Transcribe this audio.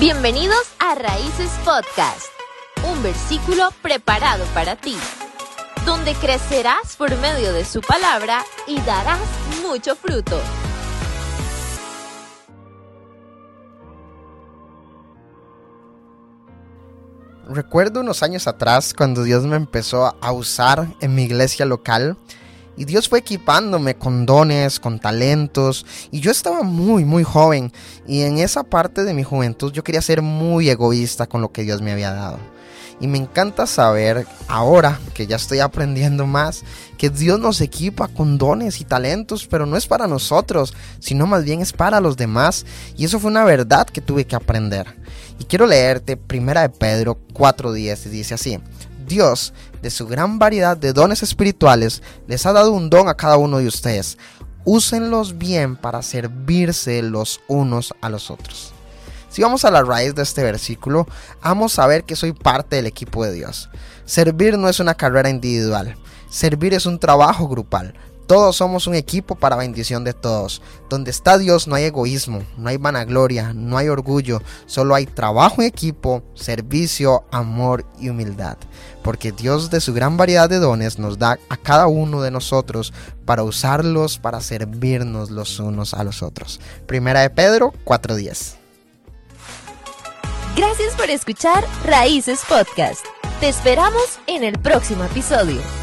Bienvenidos a Raíces Podcast, un versículo preparado para ti, donde crecerás por medio de su palabra y darás mucho fruto. Recuerdo unos años atrás cuando Dios me empezó a usar en mi iglesia local y Dios fue equipándome con dones, con talentos y yo estaba muy muy joven y en esa parte de mi juventud yo quería ser muy egoísta con lo que Dios me había dado. Y me encanta saber ahora que ya estoy aprendiendo más que Dios nos equipa con dones y talentos, pero no es para nosotros, sino más bien es para los demás. Y eso fue una verdad que tuve que aprender. Y quiero leerte Primera de Pedro 4:10 y dice así: Dios, de su gran variedad de dones espirituales, les ha dado un don a cada uno de ustedes. Úsenlos bien para servirse los unos a los otros. Si vamos a la raíz de este versículo, vamos a ver que soy parte del equipo de Dios. Servir no es una carrera individual, servir es un trabajo grupal. Todos somos un equipo para bendición de todos. Donde está Dios no hay egoísmo, no hay vanagloria, no hay orgullo, solo hay trabajo en equipo, servicio, amor y humildad. Porque Dios de su gran variedad de dones nos da a cada uno de nosotros para usarlos para servirnos los unos a los otros. Primera de Pedro 4:10. Gracias por escuchar Raíces Podcast. Te esperamos en el próximo episodio.